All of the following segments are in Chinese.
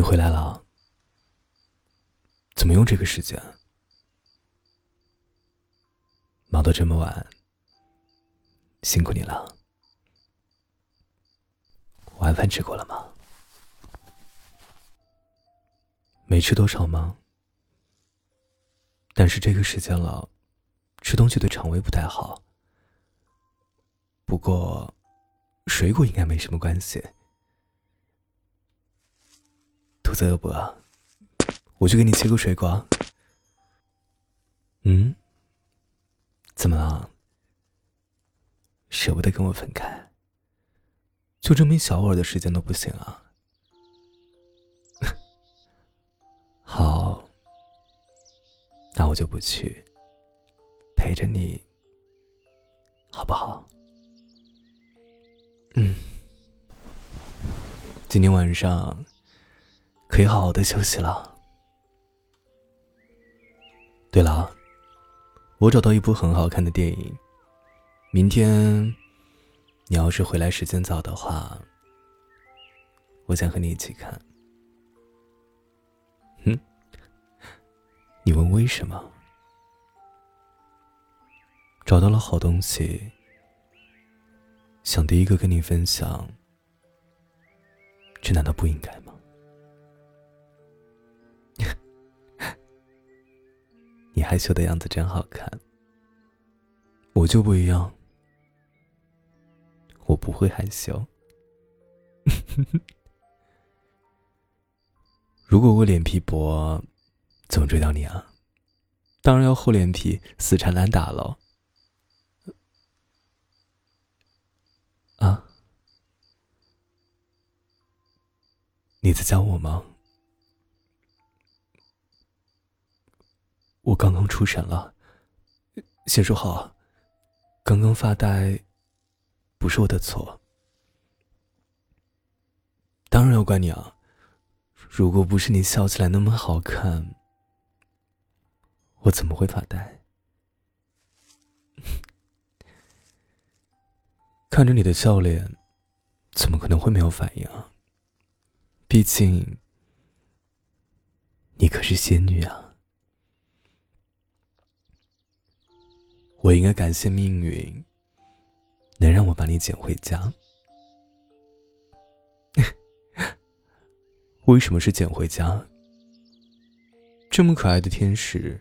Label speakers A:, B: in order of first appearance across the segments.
A: 你回来了？怎么用这个时间？忙到这么晚，辛苦你了。晚饭吃过了吗？没吃多少吗？但是这个时间了，吃东西对肠胃不太好。不过，水果应该没什么关系。肚子饿不饿？我去给你切个水果。嗯？怎么了？舍不得跟我分开？就这么一小会儿的时间都不行啊？好，那我就不去，陪着你，好不好？嗯，今天晚上可以好好的休息了。对了，我找到一部很好看的电影。明天你要是回来时间早的话，我想和你一起看。嗯，你问为什么？找到了好东西，想第一个跟你分享，这难道不应该吗？害羞的样子真好看，我就不一样，我不会害羞。如果我脸皮薄，怎么追到你啊？当然要厚脸皮，死缠烂打喽。啊？你在教我吗？我刚刚出神了，先说好，刚刚发呆不是我的错，当然要怪你啊！如果不是你笑起来那么好看，我怎么会发呆？看着你的笑脸，怎么可能会没有反应啊？毕竟，你可是仙女啊！我应该感谢命运，能让我把你捡回家。为什么是捡回家？这么可爱的天使，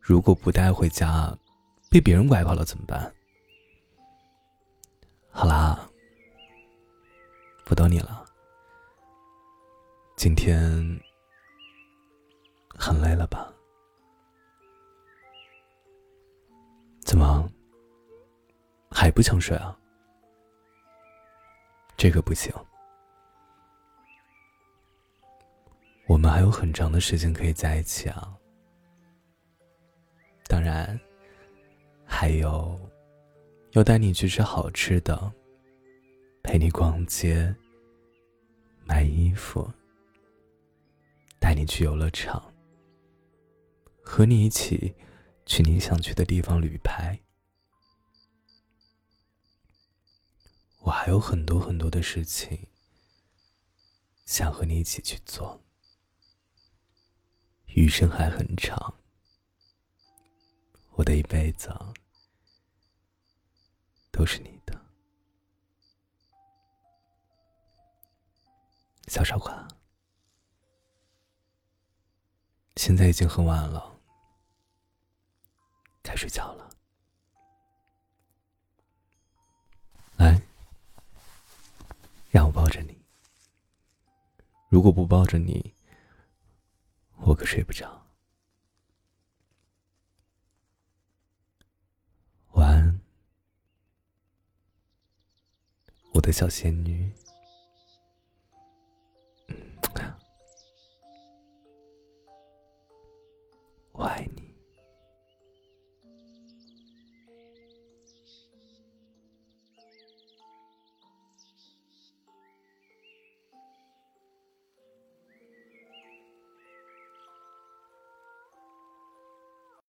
A: 如果不带回家，被别人拐跑了怎么办？好啦，不逗你了。今天很累了吧？怎么还不想睡啊？这个不行，我们还有很长的时间可以在一起啊。当然，还有要带你去吃好吃的，陪你逛街、买衣服，带你去游乐场，和你一起。去你想去的地方旅拍，我还有很多很多的事情想和你一起去做。余生还很长，我的一辈子都是你的，小傻瓜。现在已经很晚了。该睡觉了。来让我抱着你。如果不抱着你我可睡不着。晚安我的小仙女。我爱你。